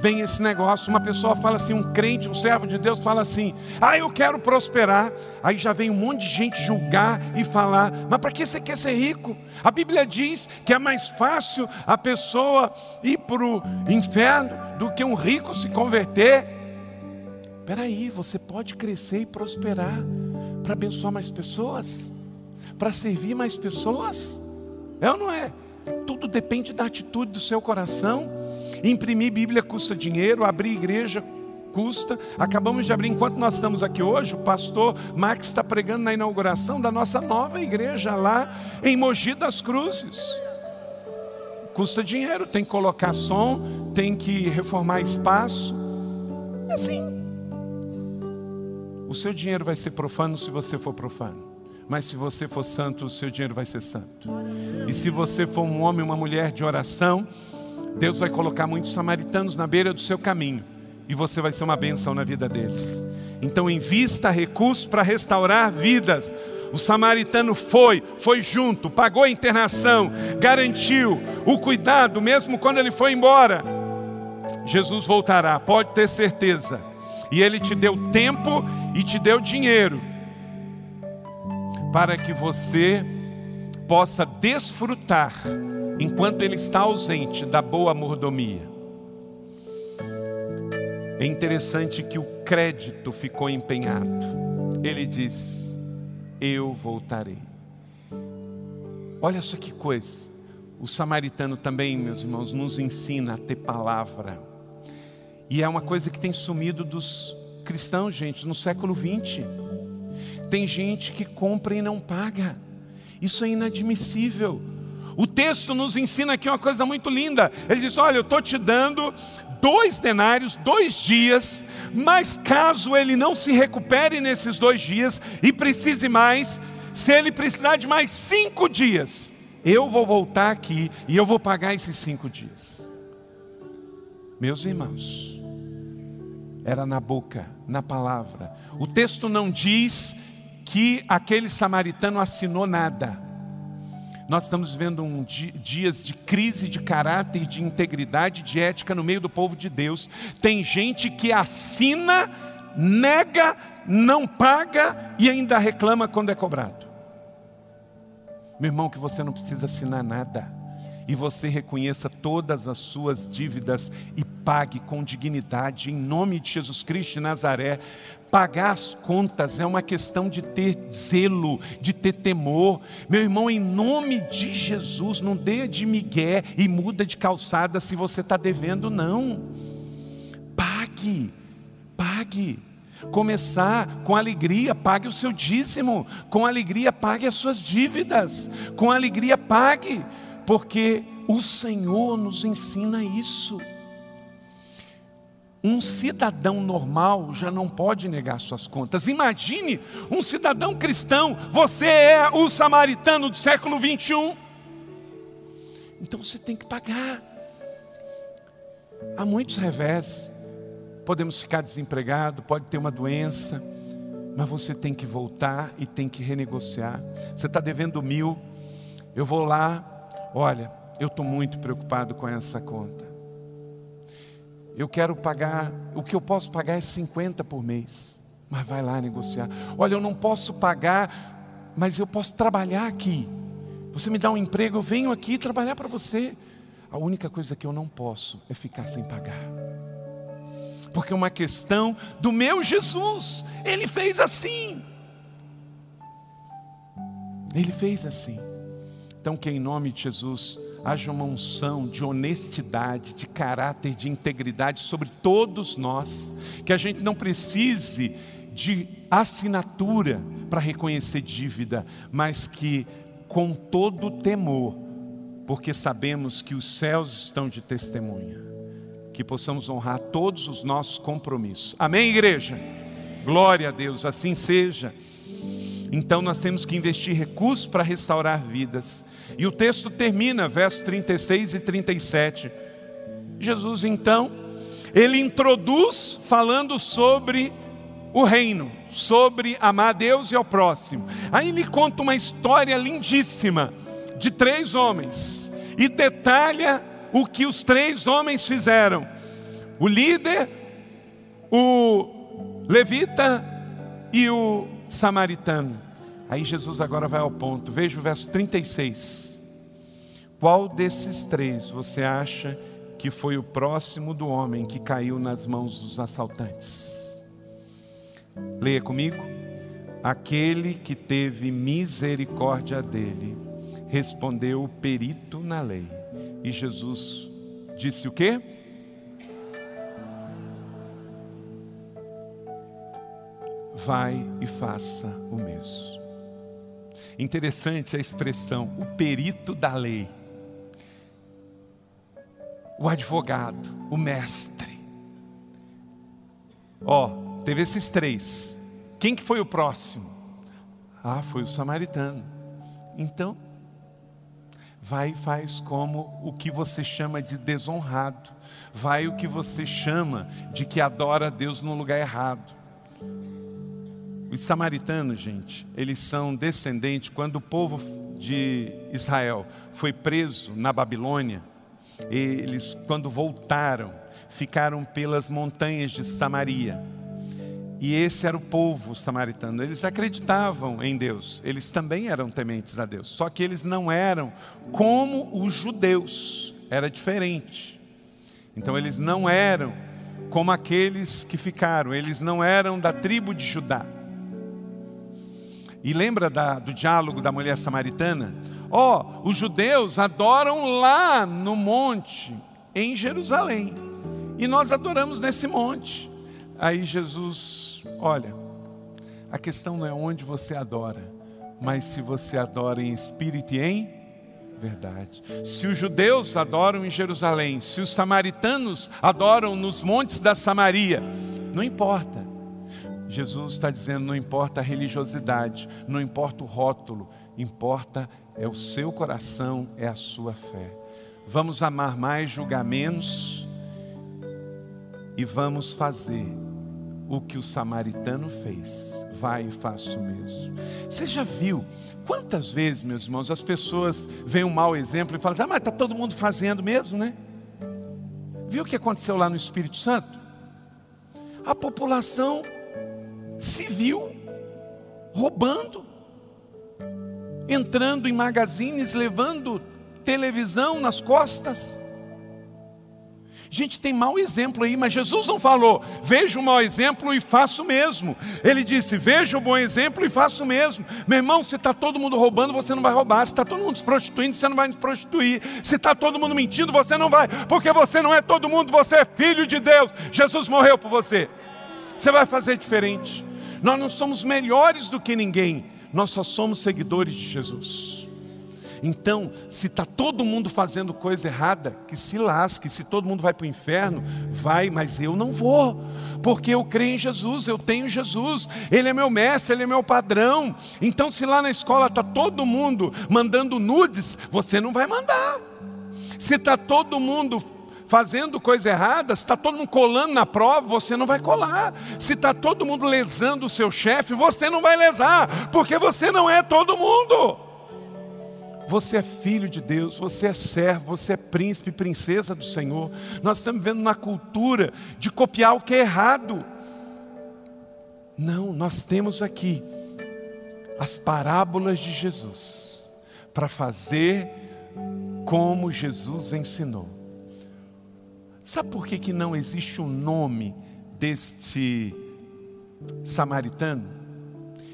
Speaker 1: vem esse negócio, uma pessoa fala assim, um crente, um servo de Deus fala assim: "Ah, eu quero prosperar". Aí já vem um monte de gente julgar e falar: "Mas para que você quer ser rico?". A Bíblia diz que é mais fácil a pessoa ir para o inferno do que um rico se converter. Espera aí, você pode crescer e prosperar para abençoar mais pessoas para servir mais pessoas? É ou não é? Tudo depende da atitude do seu coração. Imprimir Bíblia custa dinheiro, abrir igreja custa. Acabamos de abrir, enquanto nós estamos aqui hoje, o pastor Max está pregando na inauguração da nossa nova igreja lá em Mogi das Cruzes. Custa dinheiro, tem que colocar som, tem que reformar espaço. É assim. O seu dinheiro vai ser profano se você for profano. Mas se você for santo, o seu dinheiro vai ser santo. E se você for um homem, uma mulher de oração, Deus vai colocar muitos samaritanos na beira do seu caminho. E você vai ser uma benção na vida deles. Então invista recursos para restaurar vidas. O samaritano foi, foi junto, pagou a internação, garantiu o cuidado, mesmo quando ele foi embora. Jesus voltará, pode ter certeza. E ele te deu tempo e te deu dinheiro para que você possa desfrutar, enquanto Ele está ausente, da boa mordomia. É interessante que o crédito ficou empenhado. Ele diz: Eu voltarei. Olha só que coisa. O samaritano também, meus irmãos, nos ensina a ter palavra. E é uma coisa que tem sumido dos cristãos, gente, no século 20. Tem gente que compra e não paga. Isso é inadmissível. O texto nos ensina aqui uma coisa muito linda. Ele diz: Olha, eu estou te dando dois denários, dois dias, mas caso ele não se recupere nesses dois dias e precise mais, se ele precisar de mais cinco dias, eu vou voltar aqui e eu vou pagar esses cinco dias. Meus irmãos, era na boca, na palavra. O texto não diz que aquele samaritano assinou nada. Nós estamos vivendo um dia, dias de crise de caráter, de integridade, de ética no meio do povo de Deus. Tem gente que assina, nega, não paga e ainda reclama quando é cobrado. Meu irmão, que você não precisa assinar nada e você reconheça todas as suas dívidas e pague com dignidade, em nome de Jesus Cristo de Nazaré. Pagar as contas é uma questão de ter zelo, de ter temor. Meu irmão, em nome de Jesus, não dê de migué e muda de calçada se você está devendo, não. Pague, pague. Começar com alegria, pague o seu dízimo. Com alegria, pague as suas dívidas. Com alegria, pague porque o Senhor nos ensina isso. Um cidadão normal já não pode negar suas contas. Imagine um cidadão cristão, você é o samaritano do século 21. Então você tem que pagar. Há muitos revés. Podemos ficar desempregados, pode ter uma doença, mas você tem que voltar e tem que renegociar. Você está devendo mil, eu vou lá, Olha, eu estou muito preocupado com essa conta. Eu quero pagar, o que eu posso pagar é 50 por mês. Mas vai lá negociar. Olha, eu não posso pagar, mas eu posso trabalhar aqui. Você me dá um emprego, eu venho aqui trabalhar para você. A única coisa que eu não posso é ficar sem pagar. Porque é uma questão do meu Jesus. Ele fez assim. Ele fez assim. Então, que em nome de Jesus haja uma unção de honestidade, de caráter, de integridade sobre todos nós, que a gente não precise de assinatura para reconhecer dívida, mas que com todo temor, porque sabemos que os céus estão de testemunha, que possamos honrar todos os nossos compromissos. Amém, igreja? Glória a Deus, assim seja. Então nós temos que investir recursos para restaurar vidas. E o texto termina, versos 36 e 37. Jesus então, ele introduz falando sobre o reino, sobre amar a Deus e ao próximo. Aí ele conta uma história lindíssima de três homens e detalha o que os três homens fizeram. O líder, o levita e o samaritano. Aí Jesus agora vai ao ponto. Veja o verso 36. Qual desses três você acha que foi o próximo do homem que caiu nas mãos dos assaltantes? Leia comigo. Aquele que teve misericórdia dele, respondeu o perito na lei. E Jesus disse o quê? Vai e faça o mesmo. Interessante a expressão, o perito da lei, o advogado, o mestre. Ó, oh, teve esses três. Quem que foi o próximo? Ah, foi o samaritano. Então, vai e faz como o que você chama de desonrado. Vai o que você chama de que adora a Deus no lugar errado. Os samaritanos, gente, eles são descendentes. Quando o povo de Israel foi preso na Babilônia, eles, quando voltaram, ficaram pelas montanhas de Samaria. E esse era o povo samaritano. Eles acreditavam em Deus, eles também eram tementes a Deus. Só que eles não eram como os judeus, era diferente. Então eles não eram como aqueles que ficaram, eles não eram da tribo de Judá. E lembra da, do diálogo da mulher samaritana? Ó, oh, os judeus adoram lá no monte, em Jerusalém. E nós adoramos nesse monte. Aí Jesus, olha, a questão não é onde você adora, mas se você adora em espírito e em verdade. Se os judeus adoram em Jerusalém, se os samaritanos adoram nos montes da Samaria, não importa. Jesus está dizendo: não importa a religiosidade, não importa o rótulo, importa é o seu coração, é a sua fé. Vamos amar mais, julgar menos e vamos fazer o que o samaritano fez. Vai e faça o mesmo. Você já viu quantas vezes, meus irmãos, as pessoas veem um mau exemplo e falam: Ah, mas está todo mundo fazendo mesmo, né? Viu o que aconteceu lá no Espírito Santo? A população civil roubando, entrando em magazines, levando televisão nas costas. Gente, tem mau exemplo aí, mas Jesus não falou, veja o mau exemplo e faça o mesmo. Ele disse, veja o bom exemplo e faça o mesmo. Meu irmão, se está todo mundo roubando, você não vai roubar. Se está todo mundo se prostituindo, você não vai se prostituir. Se está todo mundo mentindo, você não vai, porque você não é todo mundo, você é filho de Deus. Jesus morreu por você. Você vai fazer diferente. Nós não somos melhores do que ninguém, nós só somos seguidores de Jesus. Então, se está todo mundo fazendo coisa errada, que se lasque, se todo mundo vai para o inferno, vai, mas eu não vou, porque eu creio em Jesus, eu tenho Jesus, Ele é meu mestre, Ele é meu padrão. Então, se lá na escola está todo mundo mandando nudes, você não vai mandar. Se está todo mundo fazendo coisa errada, se está todo mundo colando na prova, você não vai colar. Se está todo mundo lesando o seu chefe, você não vai lesar, porque você não é todo mundo. Você é filho de Deus, você é servo, você é príncipe, princesa do Senhor. Nós estamos vivendo uma cultura de copiar o que é errado. Não, nós temos aqui as parábolas de Jesus para fazer como Jesus ensinou. Sabe por que, que não existe um nome deste samaritano?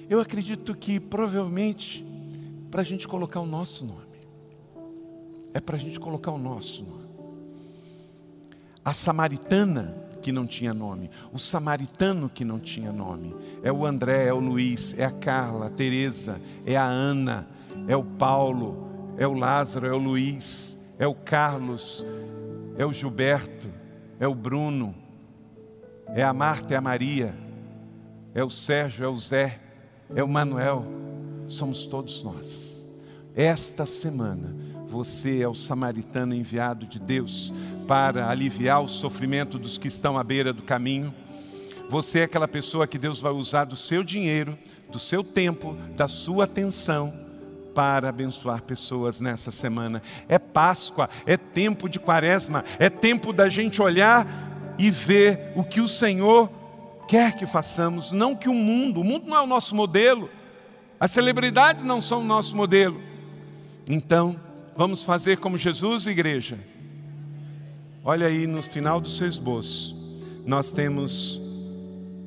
Speaker 1: Eu acredito que provavelmente para a gente colocar o nosso nome. É para a gente colocar o nosso nome. A samaritana que não tinha nome, o samaritano que não tinha nome, é o André, é o Luiz, é a Carla, a Teresa, é a Ana, é o Paulo, é o Lázaro, é o Luiz, é o Carlos, é o Gilberto, é o Bruno, é a Marta, é a Maria, é o Sérgio, é o Zé, é o Manuel, somos todos nós. Esta semana, você é o samaritano enviado de Deus para aliviar o sofrimento dos que estão à beira do caminho. Você é aquela pessoa que Deus vai usar do seu dinheiro, do seu tempo, da sua atenção para abençoar pessoas nessa semana. É Páscoa, é tempo de Quaresma, é tempo da gente olhar e ver o que o Senhor quer que façamos, não que o mundo, o mundo não é o nosso modelo, as celebridades não são o nosso modelo. Então, vamos fazer como Jesus, igreja. Olha aí no final do seu esboço, nós temos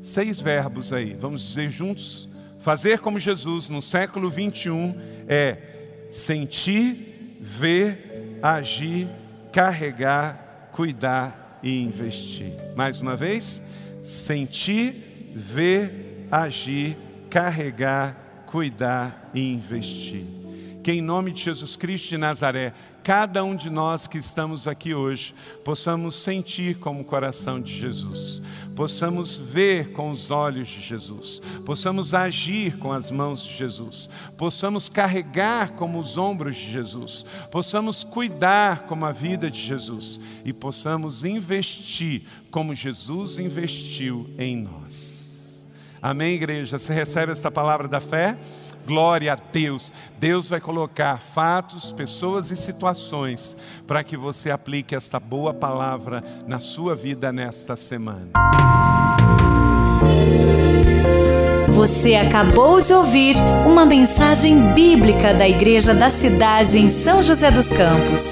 Speaker 1: seis verbos aí, vamos dizer juntos Fazer como Jesus no século 21 é sentir, ver, agir, carregar, cuidar e investir. Mais uma vez, sentir, ver, agir, carregar, cuidar e investir. Que em nome de Jesus Cristo de Nazaré, cada um de nós que estamos aqui hoje possamos sentir como o coração de Jesus, possamos ver com os olhos de Jesus, possamos agir com as mãos de Jesus, possamos carregar como os ombros de Jesus, possamos cuidar como a vida de Jesus e possamos investir como Jesus investiu em nós. Amém, igreja? Você recebe esta palavra da fé? Glória a Deus. Deus vai colocar fatos, pessoas e situações para que você aplique esta boa palavra na sua vida nesta semana.
Speaker 2: Você acabou de ouvir uma mensagem bíblica da Igreja da Cidade em São José dos Campos.